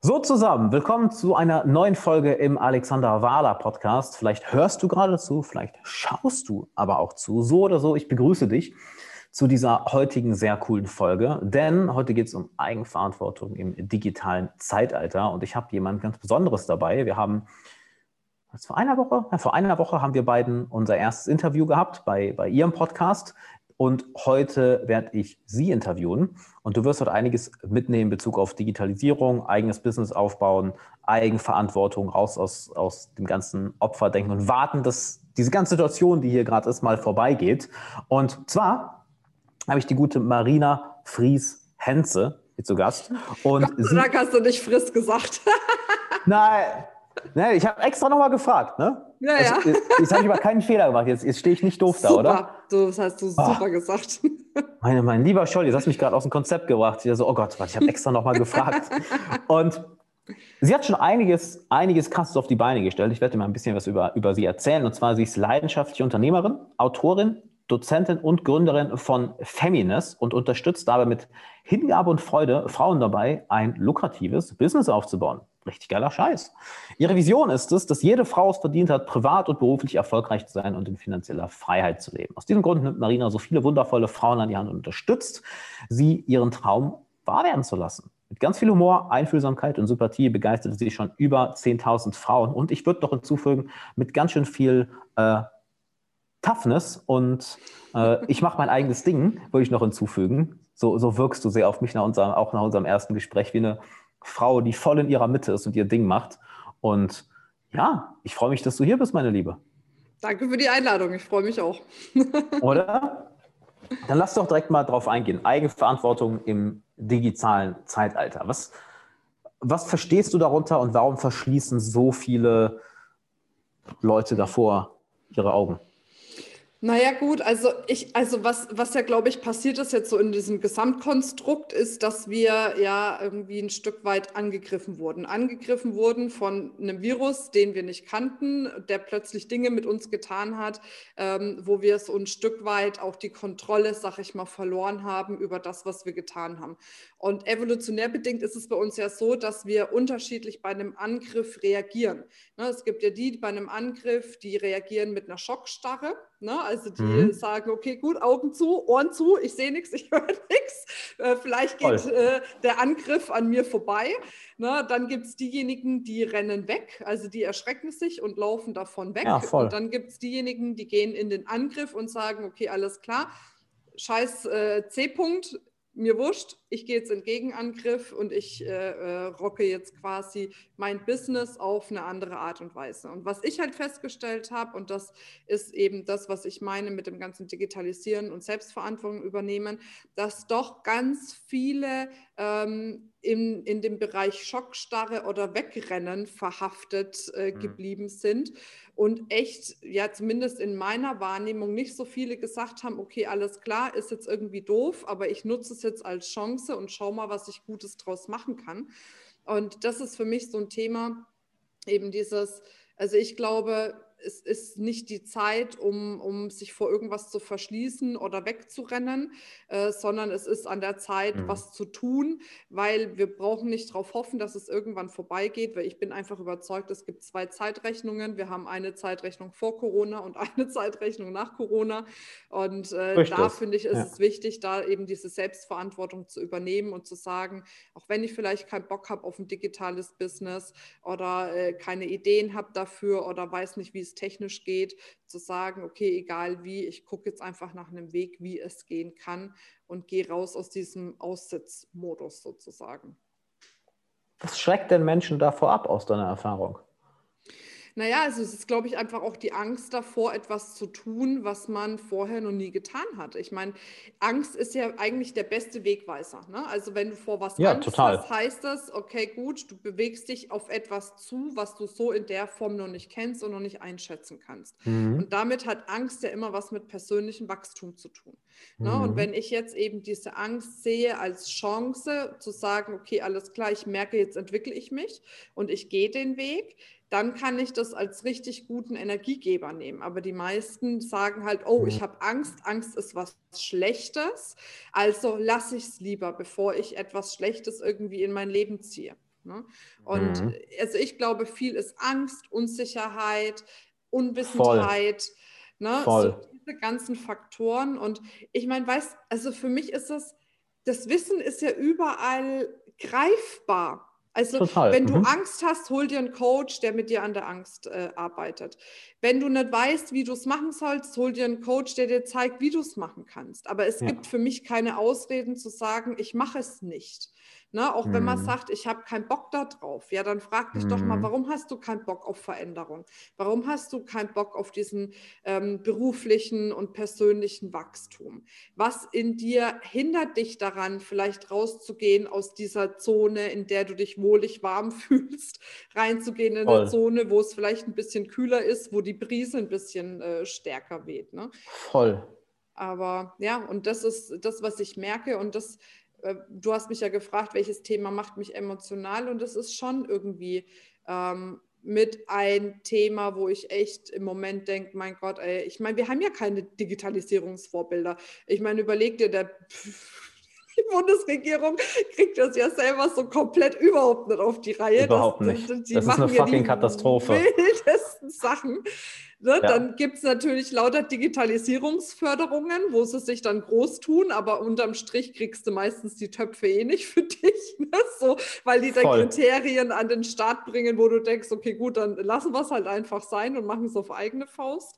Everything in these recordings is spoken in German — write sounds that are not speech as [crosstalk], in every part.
So zusammen, willkommen zu einer neuen Folge im Alexander Wahler Podcast. Vielleicht hörst du gerade zu, vielleicht schaust du aber auch zu. So oder so, ich begrüße dich zu dieser heutigen sehr coolen Folge, denn heute geht es um Eigenverantwortung im digitalen Zeitalter und ich habe jemand ganz Besonderes dabei. Wir haben vor einer Woche, ja, vor einer Woche haben wir beiden unser erstes Interview gehabt bei, bei ihrem Podcast. Und heute werde ich Sie interviewen und du wirst dort einiges mitnehmen in Bezug auf Digitalisierung, eigenes Business aufbauen, Eigenverantwortung, raus aus, aus dem ganzen Opferdenken und warten, dass diese ganze Situation, die hier gerade ist, mal vorbeigeht. Und zwar habe ich die gute Marina Fries-Henze hier zu Gast. Und Gott sei Dank hast du nicht Friss gesagt. Nein, Nee, ich habe extra nochmal gefragt, ne? Ja, also, ja. Jetzt, jetzt habe ich aber keinen Fehler gemacht. Jetzt, jetzt stehe ich nicht doof super. da, oder? Du, das hast du super oh. gesagt. [laughs] Meine, mein lieber Scholli, das hast mich gerade aus dem Konzept gebracht. Ich so, oh Gott, ich habe extra nochmal gefragt. Und sie hat schon einiges, einiges Krasses auf die Beine gestellt. Ich werde dir mal ein bisschen was über, über sie erzählen. Und zwar, sie ist leidenschaftliche Unternehmerin, Autorin, Dozentin und Gründerin von Feminist und unterstützt dabei mit Hingabe und Freude Frauen dabei, ein lukratives Business aufzubauen. Richtig geiler Scheiß. Ihre Vision ist es, dass jede Frau es verdient hat, privat und beruflich erfolgreich zu sein und in finanzieller Freiheit zu leben. Aus diesem Grund nimmt Marina so viele wundervolle Frauen an die Hand und unterstützt sie, ihren Traum wahr werden zu lassen. Mit ganz viel Humor, Einfühlsamkeit und Sympathie begeistert sie schon über 10.000 Frauen. Und ich würde noch hinzufügen, mit ganz schön viel äh, Toughness und äh, ich mache mein eigenes Ding, würde ich noch hinzufügen. So, so wirkst du sehr auf mich nach unserem, auch nach unserem ersten Gespräch wie eine Frau, die voll in ihrer Mitte ist und ihr Ding macht. Und ja, ich freue mich, dass du hier bist, meine Liebe. Danke für die Einladung. Ich freue mich auch. [laughs] Oder? Dann lass doch direkt mal drauf eingehen. Eigenverantwortung im digitalen Zeitalter. Was, was verstehst du darunter und warum verschließen so viele Leute davor ihre Augen? Naja, gut, also ich, also was, was ja, glaube ich, passiert ist jetzt so in diesem Gesamtkonstrukt, ist, dass wir ja irgendwie ein Stück weit angegriffen wurden. Angegriffen wurden von einem Virus, den wir nicht kannten, der plötzlich Dinge mit uns getan hat, ähm, wo wir so ein Stück weit auch die Kontrolle, sag ich mal, verloren haben über das, was wir getan haben. Und evolutionär bedingt ist es bei uns ja so, dass wir unterschiedlich bei einem Angriff reagieren. Ne, es gibt ja die bei einem Angriff, die reagieren mit einer Schockstarre. Ne? Also die mhm. sagen, okay, gut, Augen zu, Ohren zu, ich sehe nichts, [laughs] ich höre nichts. Äh, vielleicht geht äh, der Angriff an mir vorbei. Ne? Dann gibt es diejenigen, die rennen weg, also die erschrecken sich und laufen davon weg. Ja. Und dann gibt es diejenigen, die gehen in den Angriff und sagen, okay, alles klar, scheiß äh, C-Punkt, mir wurscht, ich gehe jetzt in Gegenangriff und ich äh, äh, rocke jetzt quasi mein Business auf eine andere Art und Weise. Und was ich halt festgestellt habe, und das ist eben das, was ich meine mit dem ganzen Digitalisieren und Selbstverantwortung übernehmen, dass doch ganz viele ähm, in, in dem Bereich Schockstarre oder Wegrennen verhaftet äh, mhm. geblieben sind und echt, ja, zumindest in meiner Wahrnehmung nicht so viele gesagt haben, okay, alles klar, ist jetzt irgendwie doof, aber ich nutze es jetzt als Chance und schau mal, was ich Gutes draus machen kann. Und das ist für mich so ein Thema, eben dieses, also ich glaube, es ist nicht die Zeit, um, um sich vor irgendwas zu verschließen oder wegzurennen, äh, sondern es ist an der Zeit, mhm. was zu tun, weil wir brauchen nicht darauf hoffen, dass es irgendwann vorbeigeht, weil ich bin einfach überzeugt, es gibt zwei Zeitrechnungen. Wir haben eine Zeitrechnung vor Corona und [laughs] eine Zeitrechnung nach Corona. Und äh, da finde ich, ist ja. es wichtig, da eben diese Selbstverantwortung zu übernehmen und zu sagen, auch wenn ich vielleicht keinen Bock habe auf ein digitales Business oder äh, keine Ideen habe dafür oder weiß nicht, wie es es technisch geht, zu sagen, okay, egal wie, ich gucke jetzt einfach nach einem Weg, wie es gehen kann und gehe raus aus diesem Aussitzmodus sozusagen. Was schreckt denn Menschen davor ab aus deiner Erfahrung? Naja, also es ist, glaube ich, einfach auch die Angst davor, etwas zu tun, was man vorher noch nie getan hat. Ich meine, Angst ist ja eigentlich der beste Wegweiser. Ne? Also wenn du vor was ja, Angst total. hast, heißt das, okay, gut, du bewegst dich auf etwas zu, was du so in der Form noch nicht kennst und noch nicht einschätzen kannst. Mhm. Und damit hat Angst ja immer was mit persönlichem Wachstum zu tun. Ne? Mhm. Und wenn ich jetzt eben diese Angst sehe als Chance zu sagen, okay, alles klar, ich merke, jetzt entwickle ich mich und ich gehe den Weg, dann kann ich das als richtig guten Energiegeber nehmen. Aber die meisten sagen halt, oh, ich habe Angst, Angst ist was Schlechtes, also lasse ich es lieber, bevor ich etwas Schlechtes irgendwie in mein Leben ziehe. Ne? Und mhm. also ich glaube, viel ist Angst, Unsicherheit, Unwissenheit. Voll. Ne? Voll. So diese ganzen Faktoren. Und ich meine, weißt, also für mich ist das, das Wissen ist ja überall greifbar. Also Total. wenn du mhm. Angst hast, hol dir einen Coach, der mit dir an der Angst äh, arbeitet. Wenn du nicht weißt, wie du es machen sollst, hol dir einen Coach, der dir zeigt, wie du es machen kannst. Aber es ja. gibt für mich keine Ausreden zu sagen, ich mache es nicht. Ne? Auch wenn man mhm. sagt, ich habe keinen Bock da drauf, ja, dann frag dich doch mal, mhm. warum hast du keinen Bock auf Veränderung? Warum hast du keinen Bock auf diesen ähm, beruflichen und persönlichen Wachstum? Was in dir hindert dich daran, vielleicht rauszugehen aus dieser Zone, in der du dich wohlig warm [laughs] fühlst, reinzugehen in Voll. eine Zone, wo es vielleicht ein bisschen kühler ist, wo die Brise ein bisschen äh, stärker weht. Ne? Voll. Aber ja, und das ist das, was ich merke und das du hast mich ja gefragt, welches Thema macht mich emotional und das ist schon irgendwie ähm, mit ein Thema, wo ich echt im Moment denke, mein Gott, ey, ich meine, wir haben ja keine Digitalisierungsvorbilder. Ich meine, überleg dir, der [laughs] die Bundesregierung kriegt das ja selber so komplett überhaupt nicht auf die Reihe. Überhaupt das, nicht. Die das ist eine fucking Katastrophe. wildesten Sachen. Ne? Ja. Dann gibt es natürlich lauter Digitalisierungsförderungen, wo sie sich dann groß tun, aber unterm Strich kriegst du meistens die Töpfe eh nicht für [laughs] dich, ne? so, weil die dann Voll. Kriterien an den Start bringen, wo du denkst, okay, gut, dann lassen wir es halt einfach sein und machen es auf eigene Faust.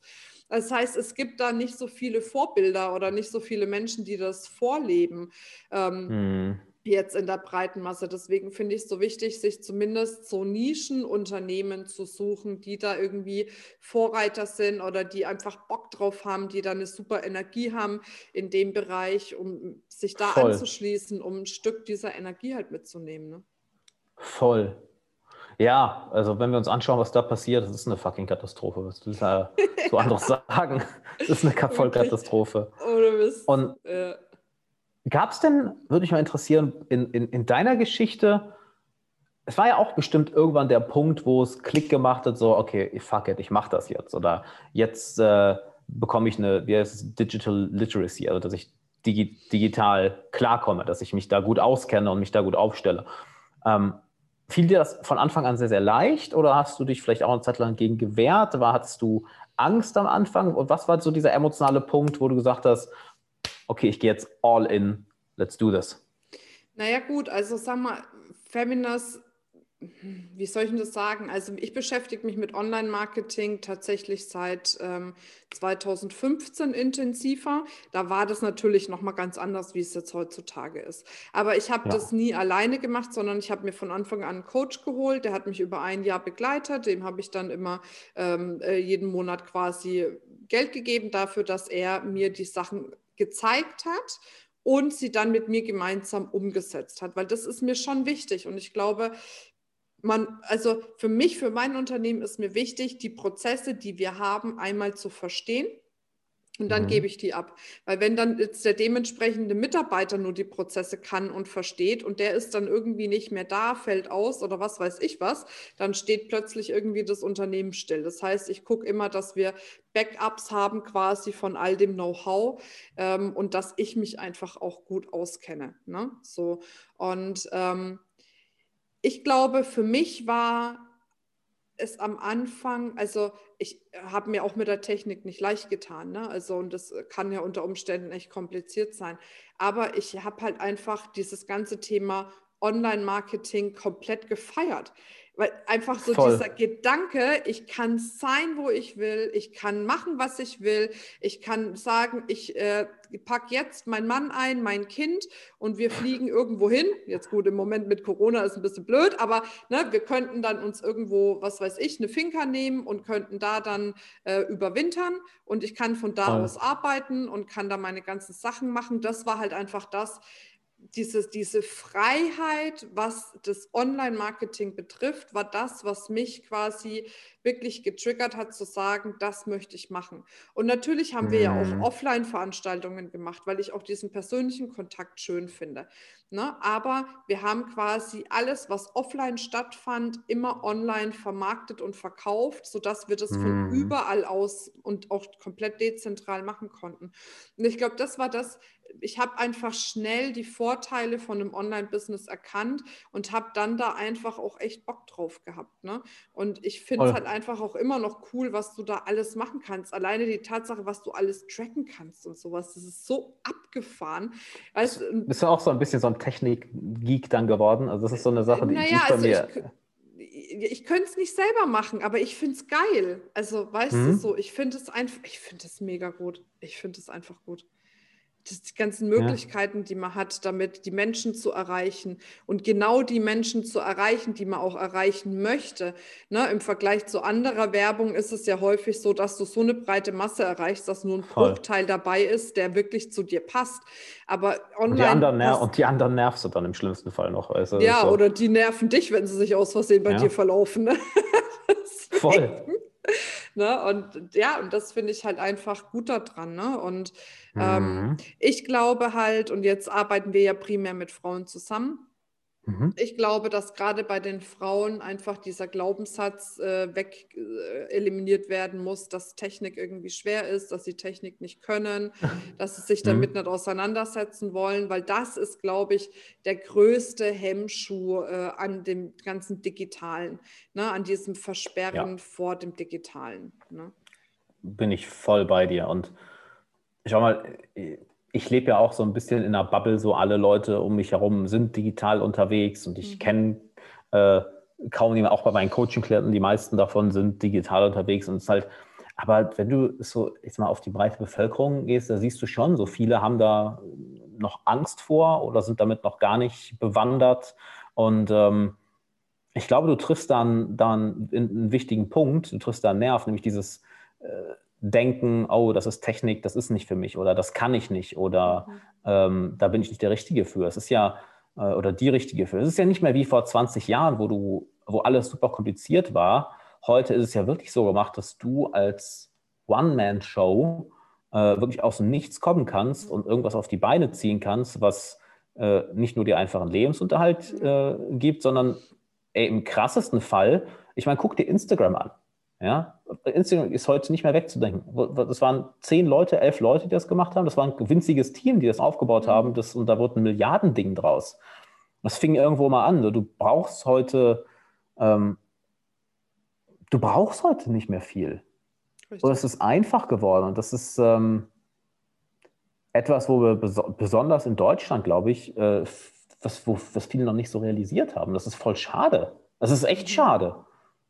Das heißt, es gibt da nicht so viele Vorbilder oder nicht so viele Menschen, die das vorleben. Ähm, hm jetzt in der breiten Masse. Deswegen finde ich es so wichtig, sich zumindest so Nischenunternehmen zu suchen, die da irgendwie Vorreiter sind oder die einfach Bock drauf haben, die da eine super Energie haben in dem Bereich, um sich da Voll. anzuschließen, um ein Stück dieser Energie halt mitzunehmen. Ne? Voll. Ja, also wenn wir uns anschauen, was da passiert, das ist eine fucking Katastrophe. Was will da so [laughs] anderes sagen? Das ist eine Vollkatastrophe. Ohne Mist. Und ja. Gab es denn, würde mich mal interessieren, in, in, in deiner Geschichte, es war ja auch bestimmt irgendwann der Punkt, wo es Klick gemacht hat, so, okay, fuck it, ich mache das jetzt. Oder jetzt äh, bekomme ich eine, wie heißt es, Digital Literacy, also dass ich digi digital klarkomme, dass ich mich da gut auskenne und mich da gut aufstelle. Ähm, Fiel dir das von Anfang an sehr, sehr leicht oder hast du dich vielleicht auch eine Zeit lang gegen gewehrt? War, hattest du Angst am Anfang? Und was war so dieser emotionale Punkt, wo du gesagt hast, okay, ich gehe jetzt all in, let's do this? Naja, gut, also sag mal, Feminist wie soll ich denn das sagen? Also ich beschäftige mich mit Online-Marketing tatsächlich seit ähm, 2015 intensiver. Da war das natürlich nochmal ganz anders, wie es jetzt heutzutage ist. Aber ich habe ja. das nie alleine gemacht, sondern ich habe mir von Anfang an einen Coach geholt. Der hat mich über ein Jahr begleitet. Dem habe ich dann immer ähm, äh, jeden Monat quasi Geld gegeben dafür, dass er mir die Sachen gezeigt hat und sie dann mit mir gemeinsam umgesetzt hat, weil das ist mir schon wichtig und ich glaube, man, also für mich, für mein Unternehmen ist mir wichtig, die Prozesse, die wir haben, einmal zu verstehen. Und dann mhm. gebe ich die ab. Weil wenn dann jetzt der dementsprechende Mitarbeiter nur die Prozesse kann und versteht und der ist dann irgendwie nicht mehr da, fällt aus oder was weiß ich was, dann steht plötzlich irgendwie das Unternehmen still. Das heißt, ich gucke immer, dass wir Backups haben quasi von all dem Know-how ähm, und dass ich mich einfach auch gut auskenne. Ne? So. Und ähm, ich glaube, für mich war es am Anfang, also ich habe mir auch mit der Technik nicht leicht getan, ne? Also und das kann ja unter Umständen echt kompliziert sein. Aber ich habe halt einfach dieses ganze Thema Online-Marketing komplett gefeiert. Weil einfach so Voll. dieser Gedanke, ich kann sein, wo ich will, ich kann machen, was ich will, ich kann sagen, ich äh, packe jetzt meinen Mann ein, mein Kind und wir fliegen irgendwo hin. Jetzt gut, im Moment mit Corona ist ein bisschen blöd, aber ne, wir könnten dann uns irgendwo, was weiß ich, eine Finca nehmen und könnten da dann äh, überwintern und ich kann von da Voll. aus arbeiten und kann da meine ganzen Sachen machen. Das war halt einfach das, diese, diese Freiheit, was das Online-Marketing betrifft, war das, was mich quasi wirklich getriggert hat, zu sagen, das möchte ich machen. Und natürlich haben wir ja auch mhm. Offline-Veranstaltungen gemacht, weil ich auch diesen persönlichen Kontakt schön finde. Ne? Aber wir haben quasi alles, was offline stattfand, immer online vermarktet und verkauft, sodass wir das von mhm. überall aus und auch komplett dezentral machen konnten. Und ich glaube, das war das, ich habe einfach schnell die Vorteile von einem Online-Business erkannt und habe dann da einfach auch echt Bock drauf gehabt. Ne? Und ich finde es halt einfach auch immer noch cool, was du da alles machen kannst. Alleine die Tatsache, was du alles tracken kannst und sowas, das ist so abgefahren. Weißt, Bist du auch so ein bisschen so ein Technik-Geek dann geworden? Also das ist so eine Sache, die, naja, die bei also mir... Ich, ich könnte es nicht selber machen, aber ich finde es geil. Also, weißt mhm. du so, ich finde es einfach, ich finde es mega gut. Ich finde es einfach gut die ganzen Möglichkeiten, ja. die man hat, damit die Menschen zu erreichen und genau die Menschen zu erreichen, die man auch erreichen möchte. Ne, Im Vergleich zu anderer Werbung ist es ja häufig so, dass du so eine breite Masse erreichst, dass nur ein Voll. Bruchteil dabei ist, der wirklich zu dir passt. Aber online. Und die anderen, und die anderen nervst du dann im schlimmsten Fall noch. Also, ja, so. oder die nerven dich, wenn sie sich aus Versehen bei ja. dir verlaufen. [laughs] Ne? Voll. Ne? Und ja, und das finde ich halt einfach gut daran. Ne? Und ähm, mhm. ich glaube halt, und jetzt arbeiten wir ja primär mit Frauen zusammen, Mhm. Ich glaube, dass gerade bei den Frauen einfach dieser Glaubenssatz äh, weg äh, eliminiert werden muss, dass Technik irgendwie schwer ist, dass sie Technik nicht können, [laughs] dass sie sich damit mhm. nicht auseinandersetzen wollen, weil das ist, glaube ich, der größte Hemmschuh äh, an dem ganzen Digitalen, ne, an diesem Versperren ja. vor dem Digitalen. Ne? Bin ich voll bei dir und schau mal, ich lebe ja auch so ein bisschen in einer Bubble, so alle Leute um mich herum sind digital unterwegs und ich mhm. kenne äh, kaum jemanden, auch bei meinen Coaching-Klienten, die meisten davon sind digital unterwegs und es ist halt, aber wenn du so jetzt mal auf die breite Bevölkerung gehst, da siehst du schon, so viele haben da noch Angst vor oder sind damit noch gar nicht bewandert und ähm, ich glaube, du triffst dann, dann einen wichtigen Punkt, du triffst da einen Nerv, nämlich dieses äh, denken, oh, das ist Technik, das ist nicht für mich oder das kann ich nicht oder mhm. ähm, da bin ich nicht der Richtige für. Es ist ja, äh, oder die Richtige für. Es ist ja nicht mehr wie vor 20 Jahren, wo du, wo alles super kompliziert war. Heute ist es ja wirklich so gemacht, dass du als One-Man-Show äh, wirklich aus dem Nichts kommen kannst und irgendwas auf die Beine ziehen kannst, was äh, nicht nur dir einfachen Lebensunterhalt mhm. äh, gibt, sondern ey, im krassesten Fall, ich meine, guck dir Instagram an. Ja, Instagram ist heute nicht mehr wegzudenken. Das waren zehn Leute, elf Leute, die das gemacht haben. Das war ein winziges Team, die das aufgebaut mhm. haben. Das, und da wurde ein Milliardending draus. Das fing irgendwo mal an. Du brauchst heute, ähm, du brauchst heute nicht mehr viel. Richtig. Und es ist einfach geworden. Und das ist ähm, etwas, wo wir bes besonders in Deutschland, glaube ich, äh, was, wo, was viele noch nicht so realisiert haben. Das ist voll schade. Das ist echt mhm. schade.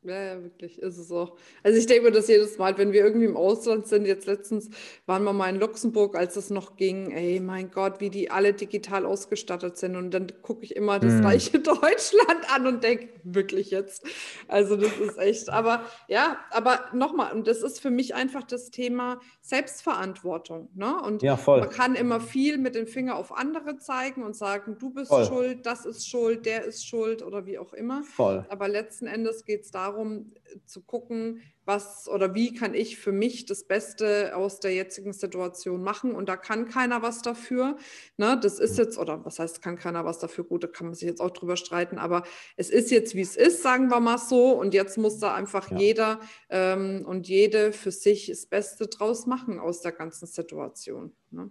Ja, ja, wirklich, ist es auch. Also ich denke mir das jedes Mal, wenn wir irgendwie im Ausland sind, jetzt letztens waren wir mal in Luxemburg, als es noch ging, ey, mein Gott, wie die alle digital ausgestattet sind. Und dann gucke ich immer das hm. reiche [laughs] Deutschland an und denke, wirklich jetzt. Also das ist echt, aber ja, aber nochmal, und das ist für mich einfach das Thema Selbstverantwortung. Ne? Und ja, voll. man kann immer viel mit dem Finger auf andere zeigen und sagen, du bist voll. schuld, das ist schuld, der ist schuld oder wie auch immer. Voll. Aber letzten Endes geht es darum, darum zu gucken, was oder wie kann ich für mich das Beste aus der jetzigen Situation machen. Und da kann keiner was dafür. Ne? Das ist jetzt, oder was heißt, kann keiner was dafür? Gut, da kann man sich jetzt auch drüber streiten, aber es ist jetzt, wie es ist, sagen wir mal so. Und jetzt muss da einfach ja. jeder ähm, und jede für sich das Beste draus machen aus der ganzen Situation. Ne?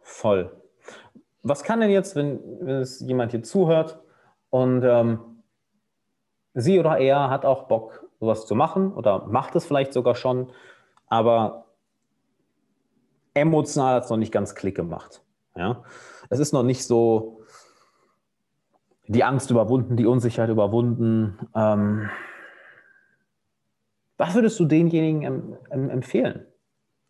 Voll. Was kann denn jetzt, wenn, wenn es jemand hier zuhört und ähm, sie oder er hat auch Bock, sowas zu machen oder macht es vielleicht sogar schon, aber emotional hat es noch nicht ganz Klick gemacht. Ja? Es ist noch nicht so die Angst überwunden, die Unsicherheit überwunden. Ähm, was würdest du denjenigen empfehlen?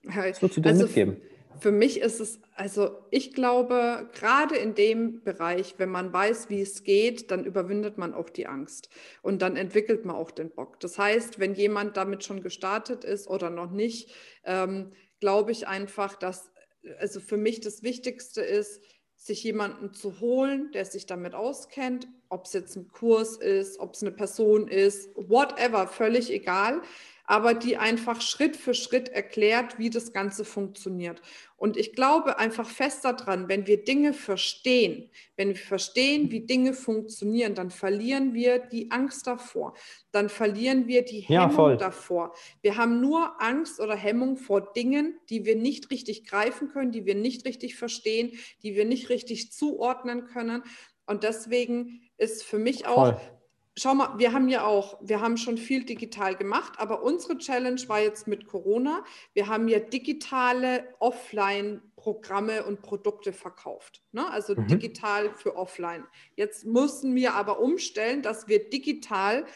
Was würdest du denen also, mitgeben? Für mich ist es, also ich glaube, gerade in dem Bereich, wenn man weiß, wie es geht, dann überwindet man auch die Angst und dann entwickelt man auch den Bock. Das heißt, wenn jemand damit schon gestartet ist oder noch nicht, ähm, glaube ich einfach, dass, also für mich das Wichtigste ist, sich jemanden zu holen, der sich damit auskennt, ob es jetzt ein Kurs ist, ob es eine Person ist, whatever, völlig egal aber die einfach Schritt für Schritt erklärt, wie das Ganze funktioniert. Und ich glaube einfach fest daran, wenn wir Dinge verstehen, wenn wir verstehen, wie Dinge funktionieren, dann verlieren wir die Angst davor. Dann verlieren wir die Hemmung ja, davor. Wir haben nur Angst oder Hemmung vor Dingen, die wir nicht richtig greifen können, die wir nicht richtig verstehen, die wir nicht richtig zuordnen können. Und deswegen ist für mich auch Voll schau mal, wir haben ja auch, wir haben schon viel digital gemacht, aber unsere Challenge war jetzt mit Corona. Wir haben ja digitale Offline-Programme und Produkte verkauft. Ne? Also mhm. digital für offline. Jetzt mussten wir aber umstellen, dass wir digital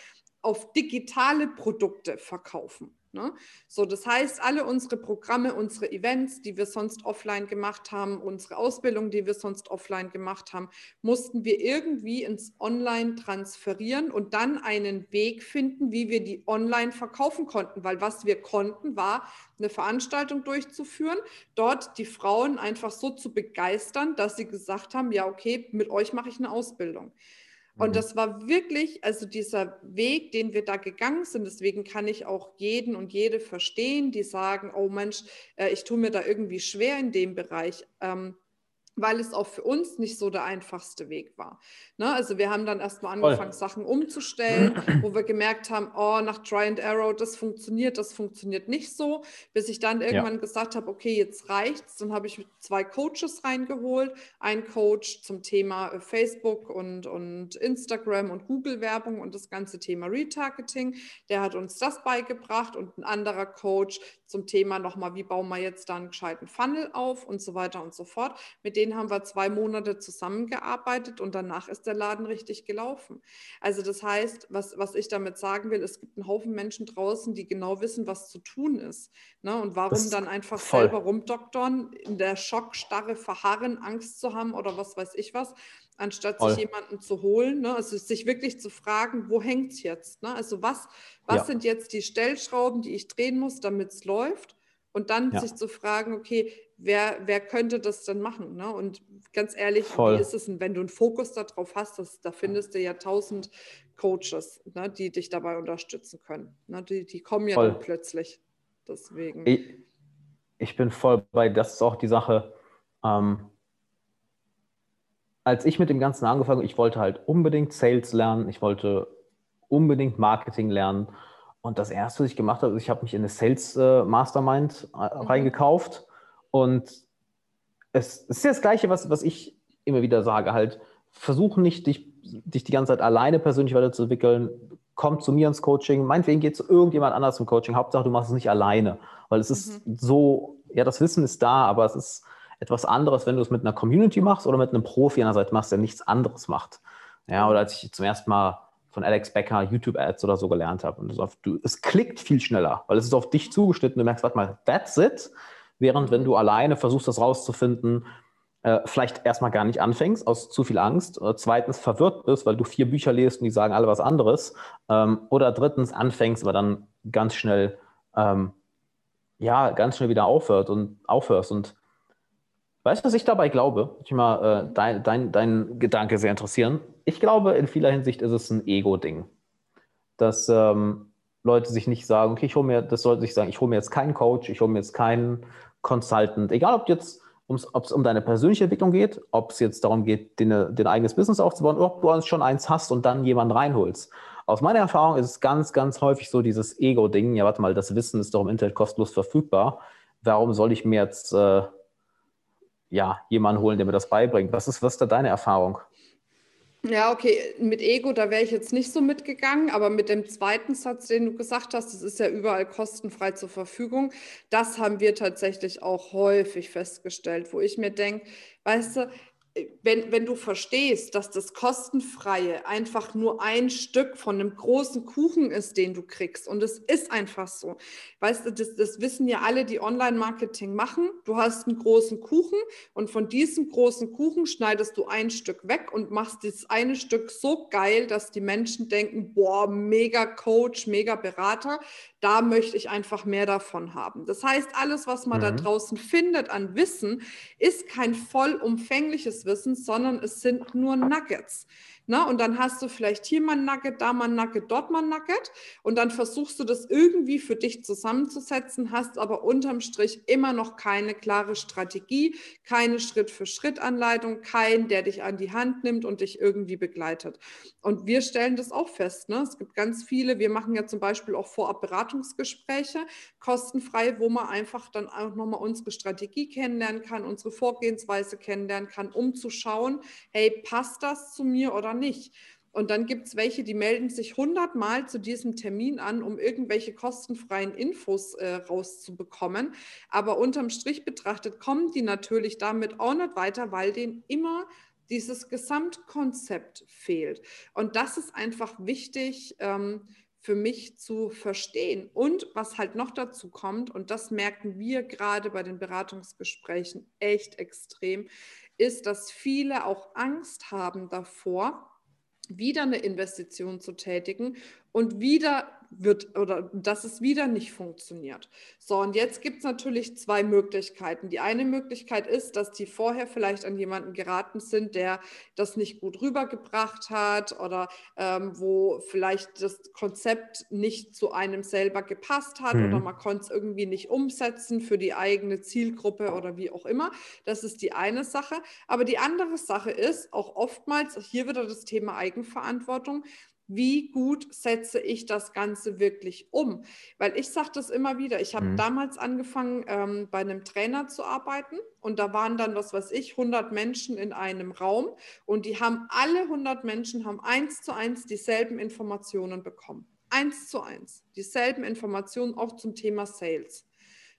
auf digitale Produkte verkaufen. Ne? So, das heißt, alle unsere Programme, unsere Events, die wir sonst offline gemacht haben, unsere Ausbildung, die wir sonst offline gemacht haben, mussten wir irgendwie ins Online transferieren und dann einen Weg finden, wie wir die online verkaufen konnten. Weil was wir konnten, war eine Veranstaltung durchzuführen, dort die Frauen einfach so zu begeistern, dass sie gesagt haben, ja, okay, mit euch mache ich eine Ausbildung. Und mhm. das war wirklich, also dieser Weg, den wir da gegangen sind, deswegen kann ich auch jeden und jede verstehen, die sagen, oh Mensch, äh, ich tue mir da irgendwie schwer in dem Bereich. Ähm, weil es auch für uns nicht so der einfachste Weg war. Ne? Also wir haben dann erstmal angefangen, Voll. Sachen umzustellen, wo wir gemerkt haben, oh, nach Try and Arrow, das funktioniert, das funktioniert nicht so, bis ich dann irgendwann ja. gesagt habe, okay, jetzt reicht's. Dann habe ich zwei Coaches reingeholt, ein Coach zum Thema äh, Facebook und, und Instagram und Google-Werbung und das ganze Thema Retargeting, der hat uns das beigebracht und ein anderer Coach zum Thema nochmal, wie bauen wir jetzt da einen gescheiten Funnel auf und so weiter und so fort. Mit denen haben wir zwei Monate zusammengearbeitet und danach ist der Laden richtig gelaufen. Also das heißt, was, was ich damit sagen will, es gibt einen Haufen Menschen draußen, die genau wissen, was zu tun ist. Ne? Und warum dann einfach voll. selber rumdoktern, in der Schockstarre verharren, Angst zu haben oder was weiß ich was, anstatt Voll. sich jemanden zu holen. Ne? Also sich wirklich zu fragen, wo hängt es jetzt? Ne? Also was, was ja. sind jetzt die Stellschrauben, die ich drehen muss, damit es läuft? Und dann ja. sich zu fragen, okay, wer, wer könnte das denn machen? Ne? Und ganz ehrlich, Voll. wie ist es denn, wenn du einen Fokus darauf hast, das, da findest du ja tausend Coaches, ne, die dich dabei unterstützen können. Ne? Die, die kommen ja dann plötzlich. Deswegen. Ich, ich, bin voll bei, das ist auch die Sache, ähm, als ich mit dem Ganzen angefangen habe, ich wollte halt unbedingt Sales lernen, ich wollte unbedingt Marketing lernen. Und das erste, was ich gemacht habe, ist, ich habe mich in eine Sales äh, Mastermind äh, mhm. reingekauft. Und es, es, ist das Gleiche, was, was ich immer wieder sage, halt, versuch nicht, dich, dich die ganze Zeit alleine persönlich weiterzuentwickeln. Komm zu mir ins Coaching. Meinetwegen geht zu irgendjemand anders im Coaching. Hauptsache, du machst es nicht alleine. Weil es ist mhm. so, ja, das Wissen ist da, aber es ist etwas anderes, wenn du es mit einer Community machst oder mit einem Profi an der Seite machst, der nichts anderes macht. Ja, oder als ich zum ersten Mal von Alex Becker YouTube-Ads oder so gelernt habe. Und auf, du, es klickt viel schneller, weil es ist auf dich zugeschnitten. Du merkst, warte mal, that's it. Während wenn du alleine versuchst, das rauszufinden, äh, vielleicht erstmal gar nicht anfängst, aus zu viel Angst, oder zweitens verwirrt bist, weil du vier Bücher liest und die sagen alle was anderes, ähm, oder drittens anfängst, aber dann ganz schnell, ähm, ja, ganz schnell wieder aufhört und aufhörst. Und Weißt du, was ich dabei glaube? Ich mal äh, dein, dein, dein Gedanke sehr interessieren. Ich glaube, in vieler Hinsicht ist es ein Ego-Ding. Dass ähm, Leute sich nicht sagen, okay, ich hole mir, das sollte sich sagen, ich hole mir jetzt keinen Coach, ich hole mir jetzt keinen Consultant. Egal, ob jetzt ob es um deine persönliche Entwicklung geht, ob es jetzt darum geht, den, den eigenes Business aufzubauen, ob du schon eins hast und dann jemanden reinholst. Aus meiner Erfahrung ist es ganz, ganz häufig so dieses Ego-Ding. Ja, warte mal, das Wissen ist doch im Internet kostenlos verfügbar. Warum soll ich mir jetzt äh, ja, jemanden holen, der mir das beibringt. Was ist, was ist da deine Erfahrung? Ja, okay, mit Ego, da wäre ich jetzt nicht so mitgegangen, aber mit dem zweiten Satz, den du gesagt hast, das ist ja überall kostenfrei zur Verfügung, das haben wir tatsächlich auch häufig festgestellt, wo ich mir denke, weißt du, wenn, wenn du verstehst, dass das Kostenfreie einfach nur ein Stück von einem großen Kuchen ist, den du kriegst, und es ist einfach so. Weißt du, das, das wissen ja alle, die Online-Marketing machen. Du hast einen großen Kuchen und von diesem großen Kuchen schneidest du ein Stück weg und machst dieses eine Stück so geil, dass die Menschen denken, boah, mega Coach, mega Berater da möchte ich einfach mehr davon haben. Das heißt, alles, was man mhm. da draußen findet an Wissen, ist kein vollumfängliches Wissen, sondern es sind nur Nuggets. Na, und dann hast du vielleicht hier mal ein Nugget, da mal ein Nugget, dort mal ein Nugget. Und dann versuchst du das irgendwie für dich zusammenzusetzen, hast aber unterm Strich immer noch keine klare Strategie, keine Schritt-für-Schritt-Anleitung, kein, der dich an die Hand nimmt und dich irgendwie begleitet. Und wir stellen das auch fest. Ne? Es gibt ganz viele, wir machen ja zum Beispiel auch vorab Beratungsgespräche, kostenfrei, wo man einfach dann auch nochmal unsere Strategie kennenlernen kann, unsere Vorgehensweise kennenlernen kann, um zu schauen, hey, passt das zu mir oder nicht? Und dann gibt es welche, die melden sich hundertmal zu diesem Termin an, um irgendwelche kostenfreien Infos äh, rauszubekommen. Aber unterm Strich betrachtet kommen die natürlich damit auch nicht weiter, weil denen immer dieses Gesamtkonzept fehlt. Und das ist einfach wichtig. Ähm, für mich zu verstehen. Und was halt noch dazu kommt, und das merken wir gerade bei den Beratungsgesprächen echt extrem, ist, dass viele auch Angst haben davor, wieder eine Investition zu tätigen und wieder wird oder dass es wieder nicht funktioniert. So, und jetzt gibt es natürlich zwei Möglichkeiten. Die eine Möglichkeit ist, dass die vorher vielleicht an jemanden geraten sind, der das nicht gut rübergebracht hat oder ähm, wo vielleicht das Konzept nicht zu einem selber gepasst hat mhm. oder man konnte es irgendwie nicht umsetzen für die eigene Zielgruppe oder wie auch immer. Das ist die eine Sache. Aber die andere Sache ist auch oftmals, hier wieder das Thema Eigenverantwortung, wie gut setze ich das Ganze wirklich um? Weil ich sage das immer wieder, ich habe mhm. damals angefangen, ähm, bei einem Trainer zu arbeiten und da waren dann, was weiß ich, 100 Menschen in einem Raum und die haben alle 100 Menschen haben eins zu eins dieselben Informationen bekommen. Eins zu eins. Dieselben Informationen auch zum Thema Sales.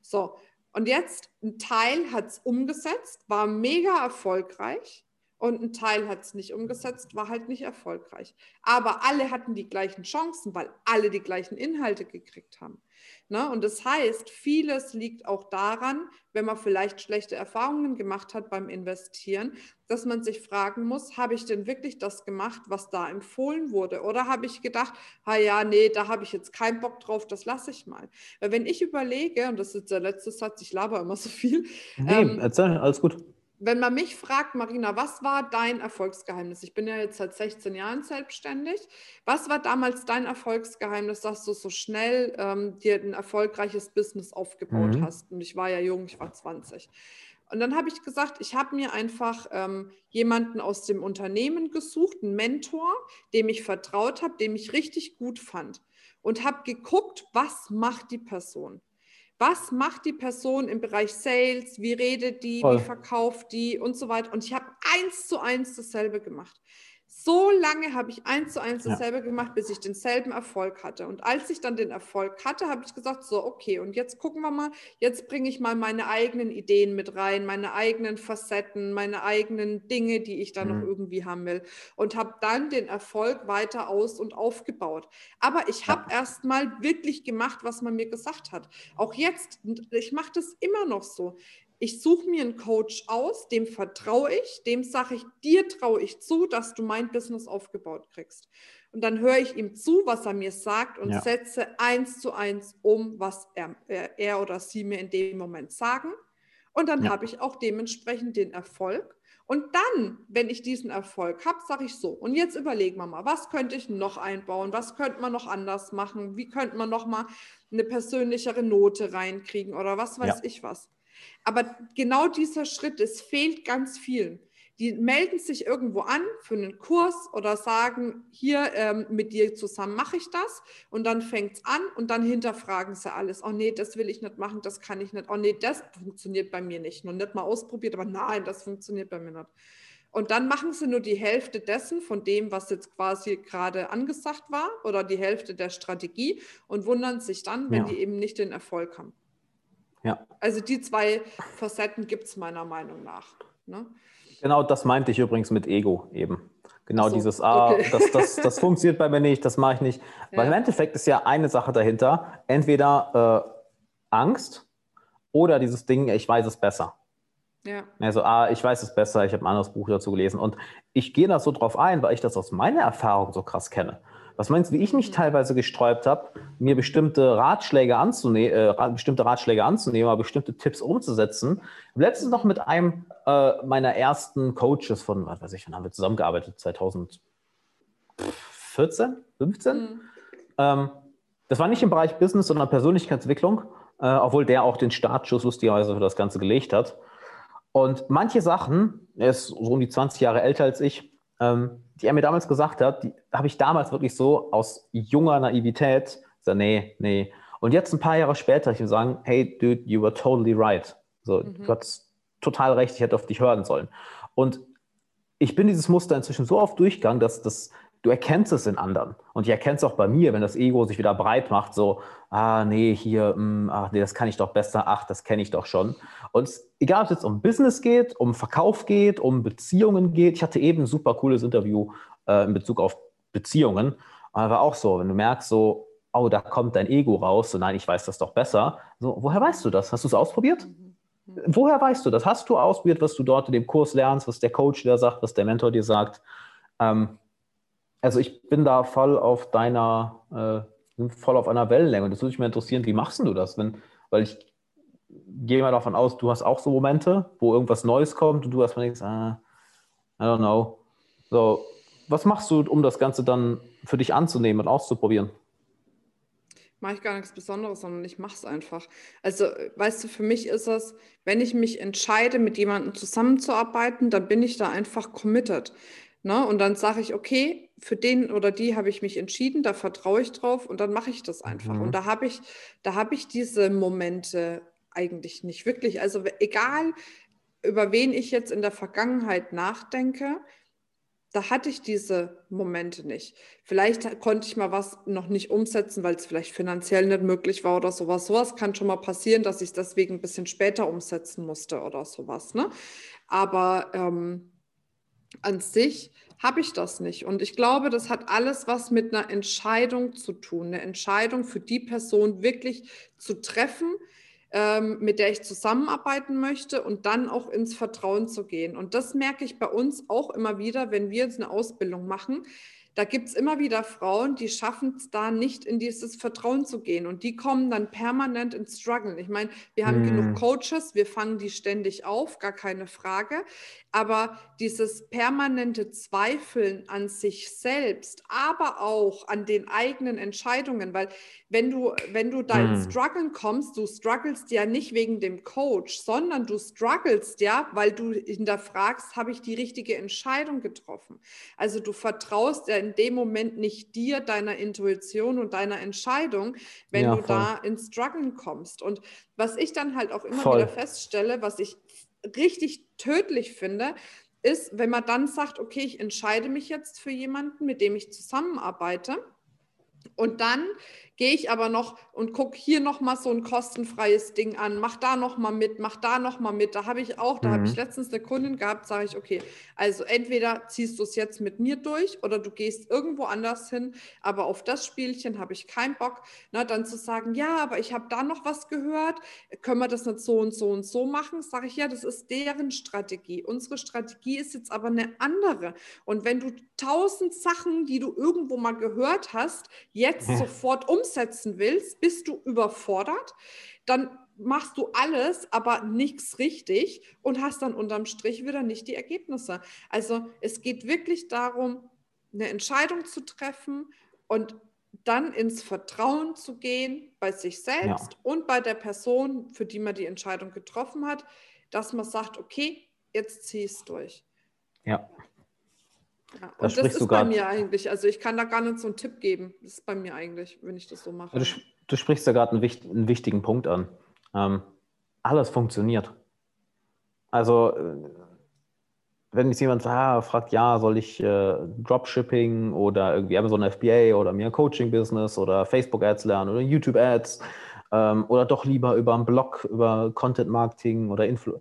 So, und jetzt ein Teil hat es umgesetzt, war mega erfolgreich und ein Teil hat es nicht umgesetzt, war halt nicht erfolgreich. Aber alle hatten die gleichen Chancen, weil alle die gleichen Inhalte gekriegt haben. Ne? Und das heißt, vieles liegt auch daran, wenn man vielleicht schlechte Erfahrungen gemacht hat beim Investieren, dass man sich fragen muss, habe ich denn wirklich das gemacht, was da empfohlen wurde? Oder habe ich gedacht, ha ja, nee, da habe ich jetzt keinen Bock drauf, das lasse ich mal. Weil wenn ich überlege, und das ist der letzte Satz, ich laber immer so viel. Nee, ähm, erzähl, alles gut wenn man mich fragt, Marina, was war dein Erfolgsgeheimnis? Ich bin ja jetzt seit 16 Jahren selbstständig. Was war damals dein Erfolgsgeheimnis, dass du so schnell ähm, dir ein erfolgreiches Business aufgebaut mhm. hast? Und ich war ja jung, ich war 20. Und dann habe ich gesagt, ich habe mir einfach ähm, jemanden aus dem Unternehmen gesucht, einen Mentor, dem ich vertraut habe, dem ich richtig gut fand. Und habe geguckt, was macht die Person? Was macht die Person im Bereich Sales, wie redet die, Voll. wie verkauft die und so weiter. Und ich habe eins zu eins dasselbe gemacht. So lange habe ich eins zu eins dasselbe ja. gemacht, bis ich denselben Erfolg hatte. Und als ich dann den Erfolg hatte, habe ich gesagt, so, okay, und jetzt gucken wir mal, jetzt bringe ich mal meine eigenen Ideen mit rein, meine eigenen Facetten, meine eigenen Dinge, die ich dann mhm. noch irgendwie haben will. Und habe dann den Erfolg weiter aus und aufgebaut. Aber ich habe ja. erst mal wirklich gemacht, was man mir gesagt hat. Auch jetzt, ich mache das immer noch so ich suche mir einen Coach aus, dem vertraue ich, dem sage ich, dir traue ich zu, dass du mein Business aufgebaut kriegst. Und dann höre ich ihm zu, was er mir sagt und ja. setze eins zu eins um, was er, er, oder sie mir in dem Moment sagen. Und dann ja. habe ich auch dementsprechend den Erfolg. Und dann, wenn ich diesen Erfolg habe, sage ich so, und jetzt überlegen wir mal, was könnte ich noch einbauen, was könnte man noch anders machen, wie könnte man noch mal eine persönlichere Note reinkriegen oder was weiß ja. ich was. Aber genau dieser Schritt, es fehlt ganz vielen. Die melden sich irgendwo an für einen Kurs oder sagen, hier ähm, mit dir zusammen mache ich das. Und dann fängt es an und dann hinterfragen sie alles. Oh nee, das will ich nicht machen, das kann ich nicht. Oh nee, das funktioniert bei mir nicht. Noch nicht mal ausprobiert, aber nein, das funktioniert bei mir nicht. Und dann machen sie nur die Hälfte dessen von dem, was jetzt quasi gerade angesagt war oder die Hälfte der Strategie und wundern sich dann, wenn ja. die eben nicht den Erfolg haben. Ja. Also die zwei Facetten gibt es meiner Meinung nach. Ne? Genau das meinte ich übrigens mit Ego eben. Genau so, dieses, ah, okay. das, das, das funktioniert bei mir nicht, das mache ich nicht. Ja. Weil im Endeffekt ist ja eine Sache dahinter, entweder äh, Angst oder dieses Ding, ich weiß es besser. Ja. Also, ah, ich weiß es besser, ich habe ein anderes Buch dazu gelesen. Und ich gehe da so drauf ein, weil ich das aus meiner Erfahrung so krass kenne. Was meinst du, wie ich mich mhm. teilweise gesträubt habe, mir bestimmte Ratschläge anzunehmen, äh, bestimmte Ratschläge anzunehmen, aber bestimmte Tipps umzusetzen? Letztens noch mit einem äh, meiner ersten Coaches von, was weiß ich, wann haben wir zusammengearbeitet? 2000 14, 15. Mhm. Ähm, das war nicht im Bereich Business, sondern Persönlichkeitsentwicklung, äh, obwohl der auch den Startschuss lustigerweise für das Ganze gelegt hat. Und manche Sachen, er ist so um die 20 Jahre älter als ich, ähm, die er mir damals gesagt hat, die habe ich damals wirklich so aus junger Naivität gesagt, nee, nee. Und jetzt ein paar Jahre später, ich würde sagen, hey, dude, you were totally right. So, mhm. du hast total recht, ich hätte auf dich hören sollen. Und ich bin dieses Muster inzwischen so oft durchgegangen, dass das, du erkennst es in anderen. Und ich erkenne es auch bei mir, wenn das Ego sich wieder breit macht, so, ah, nee, hier, mh, hm, ach, nee, das kann ich doch besser, ach, das kenne ich doch schon. Und egal, ob es jetzt um Business geht, um Verkauf geht, um Beziehungen geht, ich hatte eben ein super cooles Interview äh, in Bezug auf Beziehungen, aber auch so, wenn du merkst, so, oh, da kommt dein Ego raus, so, nein, ich weiß das doch besser. So, woher weißt du das? Hast du es ausprobiert? Woher weißt du das? Hast du ausprobiert, was du dort in dem Kurs lernst, was der Coach dir sagt, was der Mentor dir sagt? Ähm, also ich bin da voll auf deiner, äh, voll auf einer Wellenlänge. Und das würde mich mal interessieren, wie machst du das? Wenn, weil ich gehe mal davon aus, du hast auch so Momente, wo irgendwas Neues kommt und du erstmal denkst, ah, I don't know. So, was machst du, um das Ganze dann für dich anzunehmen und auszuprobieren? mache ich gar nichts Besonderes, sondern ich mache es einfach. Also, weißt du, für mich ist es, wenn ich mich entscheide, mit jemandem zusammenzuarbeiten, dann bin ich da einfach committed. Ne? Und dann sage ich, okay, für den oder die habe ich mich entschieden, da vertraue ich drauf und dann mache ich das einfach. Mhm. Und da habe ich, da habe ich diese Momente eigentlich nicht wirklich. Also egal, über wen ich jetzt in der Vergangenheit nachdenke, da hatte ich diese Momente nicht. Vielleicht konnte ich mal was noch nicht umsetzen, weil es vielleicht finanziell nicht möglich war oder sowas. Sowas kann schon mal passieren, dass ich es deswegen ein bisschen später umsetzen musste oder sowas. Ne? Aber ähm, an sich habe ich das nicht. Und ich glaube, das hat alles was mit einer Entscheidung zu tun. Eine Entscheidung für die Person wirklich zu treffen, ähm, mit der ich zusammenarbeiten möchte und dann auch ins Vertrauen zu gehen. Und das merke ich bei uns auch immer wieder, wenn wir jetzt eine Ausbildung machen da gibt es immer wieder Frauen, die schaffen es da nicht in dieses Vertrauen zu gehen und die kommen dann permanent ins Struggle. Ich meine, wir haben hm. genug Coaches, wir fangen die ständig auf, gar keine Frage, aber dieses permanente Zweifeln an sich selbst, aber auch an den eigenen Entscheidungen, weil wenn du, wenn du da ins hm. Struggeln kommst, du strugglest ja nicht wegen dem Coach, sondern du strugglest ja, weil du hinterfragst, habe ich die richtige Entscheidung getroffen? Also du vertraust ja in dem Moment nicht dir, deiner Intuition und deiner Entscheidung, wenn ja, du da ins Struggeln kommst. Und was ich dann halt auch immer voll. wieder feststelle, was ich richtig tödlich finde, ist, wenn man dann sagt, okay, ich entscheide mich jetzt für jemanden, mit dem ich zusammenarbeite. Und dann gehe ich aber noch und gucke hier nochmal so ein kostenfreies Ding an, mach da nochmal mit, mach da nochmal mit. Da habe ich auch, da mhm. habe ich letztens eine Kundin gehabt, sage ich, okay, also entweder ziehst du es jetzt mit mir durch oder du gehst irgendwo anders hin, aber auf das Spielchen habe ich keinen Bock. Na, dann zu sagen, ja, aber ich habe da noch was gehört, können wir das nicht so und so und so machen? Sage ich, ja, das ist deren Strategie. Unsere Strategie ist jetzt aber eine andere. Und wenn du tausend Sachen, die du irgendwo mal gehört hast, jetzt ja. [laughs] sofort um umsetzen willst, bist du überfordert, dann machst du alles, aber nichts richtig und hast dann unterm Strich wieder nicht die Ergebnisse. Also es geht wirklich darum, eine Entscheidung zu treffen und dann ins Vertrauen zu gehen bei sich selbst ja. und bei der Person, für die man die Entscheidung getroffen hat, dass man sagt, okay, jetzt zieh es durch. Ja. Ja, da und das ist bei mir eigentlich. Also ich kann da gar nicht so einen Tipp geben. Das ist bei mir eigentlich, wenn ich das so mache. Du, du sprichst da gerade einen, einen, wichtigen Punkt an. Ähm, alles funktioniert. Also äh, wenn jetzt jemand ah, fragt, ja, soll ich äh, Dropshipping oder irgendwie Amazon FBA oder mir ein Coaching-Business oder Facebook-Ads lernen oder YouTube-Ads ähm, oder doch lieber über einen Blog, über Content-Marketing oder Influ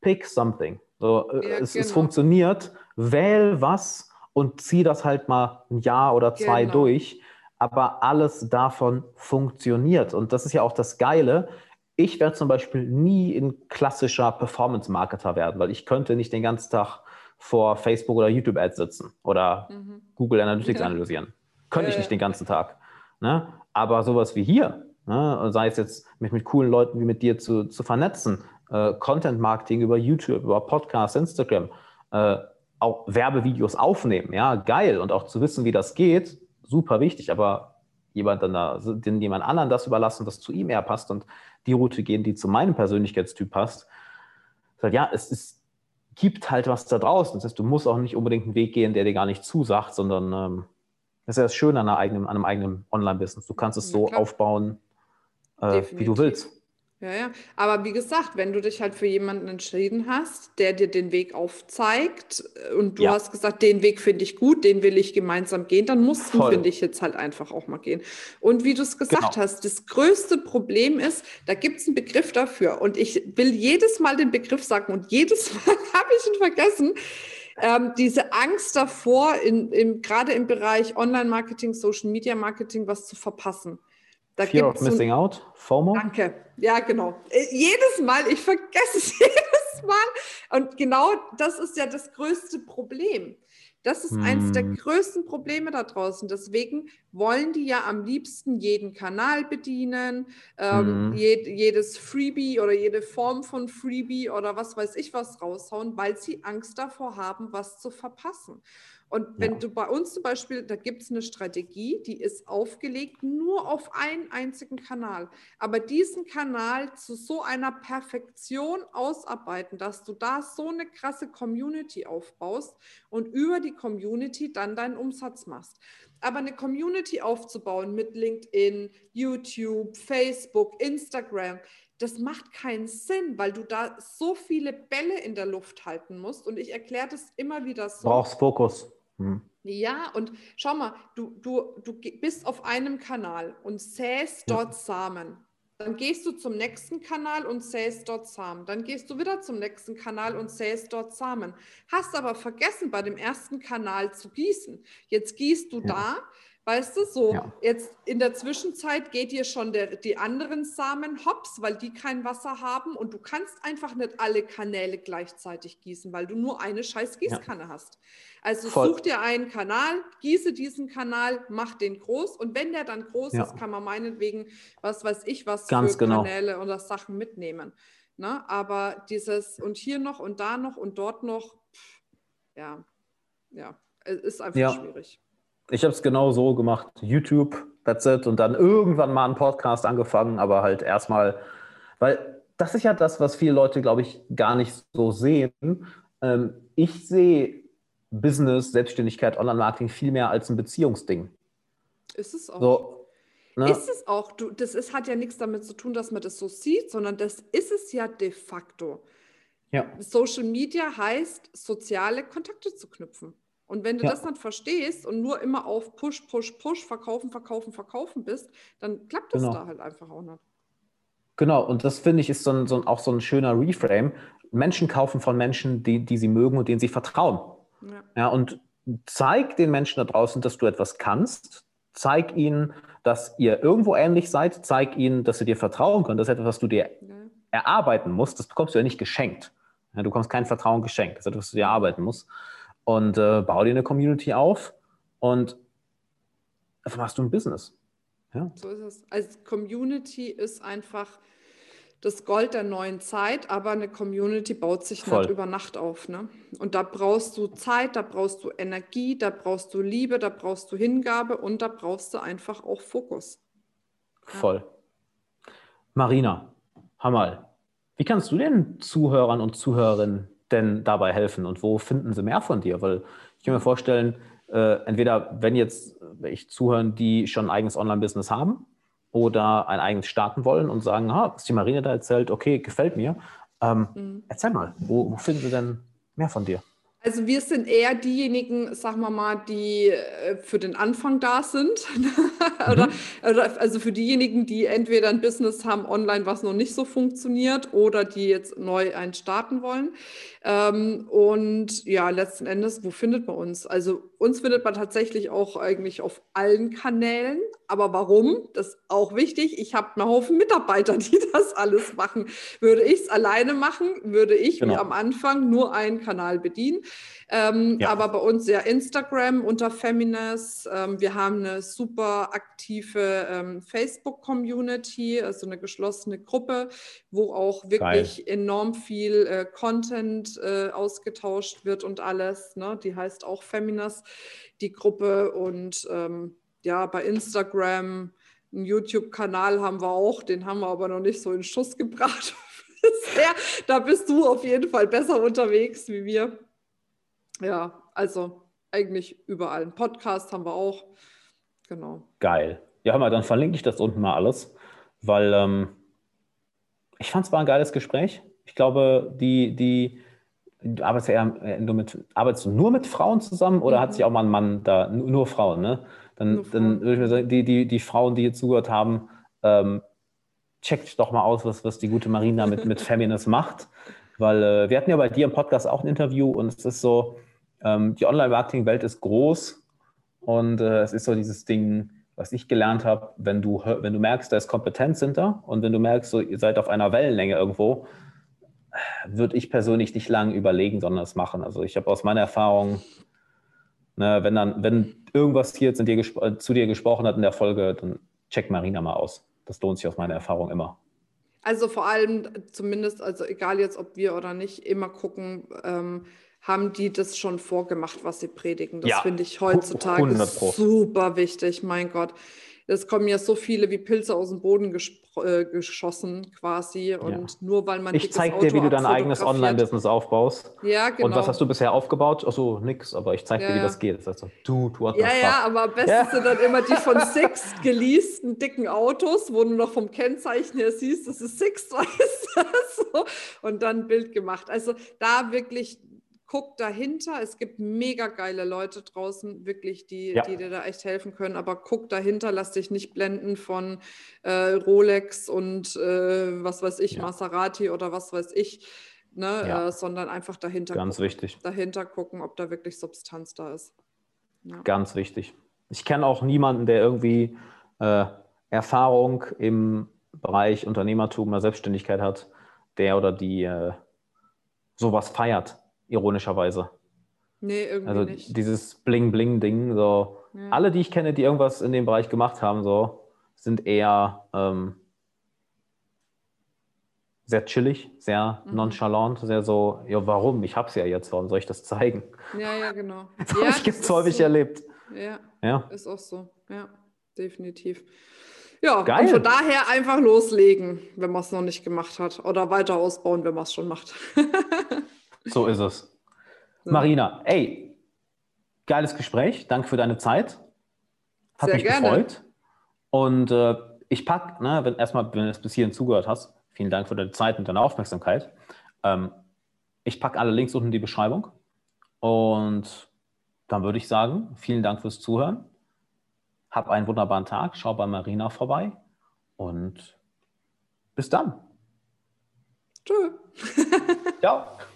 Pick something. So, äh, ja, es, genau. es, funktioniert, wähl was und zieh das halt mal ein Jahr oder zwei genau. durch. Aber alles davon funktioniert. Und das ist ja auch das Geile. Ich werde zum Beispiel nie ein klassischer Performance-Marketer werden, weil ich könnte nicht den ganzen Tag vor Facebook oder YouTube-Ads sitzen oder mhm. Google [laughs] Analytics ja. analysieren. Könnte ich nicht den ganzen Tag. Ne? Aber sowas wie hier, ne? sei es jetzt mich mit coolen Leuten wie mit dir zu, zu vernetzen, äh, Content Marketing über YouTube, über Podcasts, Instagram. Äh, auch Werbevideos aufnehmen, ja, geil. Und auch zu wissen, wie das geht, super wichtig. Aber jemand dann da, den jemand anderen das überlassen, was zu ihm eher passt und die Route gehen, die zu meinem Persönlichkeitstyp passt. Sagt, ja, es ist, gibt halt was da draußen. Das heißt, du musst auch nicht unbedingt einen Weg gehen, der dir gar nicht zusagt, sondern ähm, das ist ja das Schöne an, eigenen, an einem eigenen Online-Business. Du kannst es so ja, aufbauen, äh, wie du willst. Ja, ja. Aber wie gesagt, wenn du dich halt für jemanden entschieden hast, der dir den Weg aufzeigt äh, und du ja. hast gesagt, den Weg finde ich gut, den will ich gemeinsam gehen, dann musst du, finde ich, jetzt halt einfach auch mal gehen. Und wie du es gesagt genau. hast, das größte Problem ist, da gibt es einen Begriff dafür. Und ich will jedes Mal den Begriff sagen und jedes [laughs] Mal habe ich ihn vergessen. Ähm, diese Angst davor, in, in, gerade im Bereich Online-Marketing, Social-Media-Marketing, was zu verpassen. Da Fear of Missing ein, Out, FOMO. Danke, ja genau. Äh, jedes Mal, ich vergesse es [laughs] jedes Mal. Und genau das ist ja das größte Problem. Das ist hm. eines der größten Probleme da draußen. Deswegen wollen die ja am liebsten jeden Kanal bedienen, ähm, hm. jed, jedes Freebie oder jede Form von Freebie oder was weiß ich was raushauen, weil sie Angst davor haben, was zu verpassen. Und wenn ja. du bei uns zum Beispiel, da gibt es eine Strategie, die ist aufgelegt nur auf einen einzigen Kanal. Aber diesen Kanal zu so einer Perfektion ausarbeiten, dass du da so eine krasse Community aufbaust und über die Community dann deinen Umsatz machst. Aber eine Community aufzubauen mit LinkedIn, YouTube, Facebook, Instagram, das macht keinen Sinn, weil du da so viele Bälle in der Luft halten musst. Und ich erkläre das immer wieder so. Brauchst Fokus. Hm. Ja, und schau mal, du, du, du bist auf einem Kanal und säst dort. Samen. Dann gehst du zum nächsten Kanal und säst dort Samen. Dann gehst du wieder zum nächsten Kanal und säst dort Samen. Hast aber vergessen, bei dem ersten Kanal zu gießen. Jetzt gießt du ja. da, Weißt du, so ja. jetzt in der Zwischenzeit geht dir schon der, die anderen Samen hops, weil die kein Wasser haben und du kannst einfach nicht alle Kanäle gleichzeitig gießen, weil du nur eine scheiß Gießkanne ja. hast. Also Voll. such dir einen Kanal, gieße diesen Kanal, mach den groß und wenn der dann groß ja. ist, kann man meinetwegen, was weiß ich, was Ganz für genau. Kanäle oder Sachen mitnehmen. Ne? Aber dieses und hier noch und da noch und dort noch, pff, ja, ja, es ist einfach schwierig. Ich habe es genau so gemacht. YouTube, that's it. Und dann irgendwann mal einen Podcast angefangen, aber halt erstmal, weil das ist ja das, was viele Leute, glaube ich, gar nicht so sehen. Ähm, ich sehe Business, Selbstständigkeit, Online-Marketing viel mehr als ein Beziehungsding. Ist es auch. So, ne? Ist es auch. Du, das ist, hat ja nichts damit zu tun, dass man das so sieht, sondern das ist es ja de facto. Ja. Social Media heißt, soziale Kontakte zu knüpfen. Und wenn du ja. das nicht verstehst und nur immer auf Push, Push, Push, verkaufen, verkaufen, verkaufen bist, dann klappt das genau. da halt einfach auch nicht. Genau, und das finde ich ist so ein, so ein, auch so ein schöner Reframe. Menschen kaufen von Menschen, die, die sie mögen und denen sie vertrauen. Ja. ja. und zeig den Menschen da draußen, dass du etwas kannst. Zeig ihnen, dass ihr irgendwo ähnlich seid. Zeig ihnen, dass sie dir vertrauen können. Das ist etwas, was du dir ja. erarbeiten musst. Das bekommst du ja nicht geschenkt. Ja, du bekommst kein Vertrauen geschenkt. Das ist etwas, was du dir erarbeiten musst und äh, bau dir eine Community auf und einfach machst du ein Business. Ja. So ist es. Also Community ist einfach das Gold der neuen Zeit, aber eine Community baut sich Voll. nicht über Nacht auf. Ne? Und da brauchst du Zeit, da brauchst du Energie, da brauchst du Liebe, da brauchst du Hingabe und da brauchst du einfach auch Fokus. Voll. Ja. Marina, Hammer. Wie kannst du den Zuhörern und Zuhörerinnen denn dabei helfen und wo finden sie mehr von dir? Weil ich kann mir vorstellen, äh, entweder wenn jetzt ich zuhören, die schon ein eigenes Online-Business haben oder ein eigenes starten wollen und sagen, ha, was die Marine da erzählt, okay, gefällt mir. Ähm, mhm. Erzähl mal, wo, wo finden sie denn mehr von dir? Also wir sind eher diejenigen, sagen wir mal, die äh, für den Anfang da sind. [laughs] oder, mhm. oder, also für diejenigen, die entweder ein Business haben online, was noch nicht so funktioniert, oder die jetzt neu einen starten wollen. Ähm, und ja, letzten Endes, wo findet man uns? Also uns findet man tatsächlich auch eigentlich auf allen Kanälen. Aber warum? Das ist auch wichtig. Ich habe einen Haufen Mitarbeiter, [laughs] die das alles machen. Würde ich es alleine machen, würde ich genau. wie am Anfang nur einen Kanal bedienen. Ähm, ja. Aber bei uns ja Instagram unter Feminist. Ähm, wir haben eine super aktive ähm, Facebook-Community, also eine geschlossene Gruppe, wo auch wirklich Geil. enorm viel äh, Content äh, ausgetauscht wird und alles. Ne? Die heißt auch Feminist, die Gruppe. Und ähm, ja, bei Instagram, einen YouTube-Kanal haben wir auch, den haben wir aber noch nicht so in Schuss gebracht. [laughs] da bist du auf jeden Fall besser unterwegs wie wir. Ja, also eigentlich überall. Ein Podcast haben wir auch. Genau. Geil. Ja, hör mal, dann verlinke ich das unten mal alles, weil ähm, ich fand es war ein geiles Gespräch. Ich glaube, die, die, du arbeitest ja eher nur mit, arbeitest du nur mit Frauen zusammen oder mhm. hat sich auch mal ein Mann da, nur Frauen, ne? Dann, dann würde ich mir sagen, die, die, die Frauen, die hier zugehört haben, ähm, checkt doch mal aus, was, was die gute Marina mit, mit Feminist macht. Weil äh, wir hatten ja bei dir im Podcast auch ein Interview und es ist so, ähm, die Online-Marketing-Welt ist groß und äh, es ist so dieses Ding, was ich gelernt habe, wenn du, wenn du merkst, da ist Kompetenz hinter und wenn du merkst, so, ihr seid auf einer Wellenlänge irgendwo, würde ich persönlich nicht lange überlegen, sondern es machen. Also ich habe aus meiner Erfahrung, ne, wenn dann, wenn irgendwas hier zu dir, zu dir gesprochen hat in der Folge, dann check Marina mal aus. Das lohnt sich aus meiner Erfahrung immer. Also vor allem zumindest, also egal jetzt ob wir oder nicht, immer gucken, ähm, haben die das schon vorgemacht, was sie predigen. Das ja, finde ich heutzutage super wichtig, mein Gott. Es kommen ja so viele wie Pilze aus dem Boden äh, geschossen quasi. Und ja. nur weil man. Ich zeige dir, wie du dein eigenes Online-Business aufbaust. Ja, genau. Und was genau. hast du bisher aufgebaut? Achso, nix, aber ich zeige ja, dir, wie das geht. Das heißt so, du, du Ja, ja, aber am besten sind dann immer die von Six geleasten dicken Autos, wo du noch vom Kennzeichen her siehst, das ist Six, [laughs] so. Und dann ein Bild gemacht. Also da wirklich guck dahinter. Es gibt mega geile Leute draußen, wirklich, die, ja. die dir da echt helfen können. Aber guck dahinter, lass dich nicht blenden von äh, Rolex und äh, was weiß ich, ja. Maserati oder was weiß ich, ne? Ja. Äh, sondern einfach dahinter Ganz gucken. wichtig. Dahinter gucken, ob da wirklich Substanz da ist. Ganz wichtig. Ich kenne auch niemanden, der irgendwie äh, Erfahrung im Bereich Unternehmertum oder Selbstständigkeit hat, der oder die äh, sowas feiert ironischerweise. Nee, irgendwie also nicht. dieses Bling-Bling-Ding, so. Ja. Alle, die ich kenne, die irgendwas in dem Bereich gemacht haben, so, sind eher ähm, sehr chillig, sehr mhm. nonchalant, sehr so, ja, warum? Ich hab's ja jetzt, warum soll ich das zeigen? Ja, ja, genau. [laughs] Das ja, habe ich jetzt häufig so. erlebt. Ja, ja, ist auch so. Ja, definitiv. Ja, Geil. und von daher einfach loslegen, wenn man es noch nicht gemacht hat. Oder weiter ausbauen, wenn man es schon macht. [laughs] So ist es. So. Marina, ey, geiles Gespräch. Danke für deine Zeit. Hat Sehr mich gerne. gefreut. Und äh, ich packe, ne, wenn erstmal, wenn du es bis hierhin zugehört hast, vielen Dank für deine Zeit und deine Aufmerksamkeit. Ähm, ich packe alle Links unten in die Beschreibung. Und dann würde ich sagen, vielen Dank fürs Zuhören. Hab einen wunderbaren Tag. Schau bei Marina vorbei. Und bis dann. Tschö. Ciao. [laughs]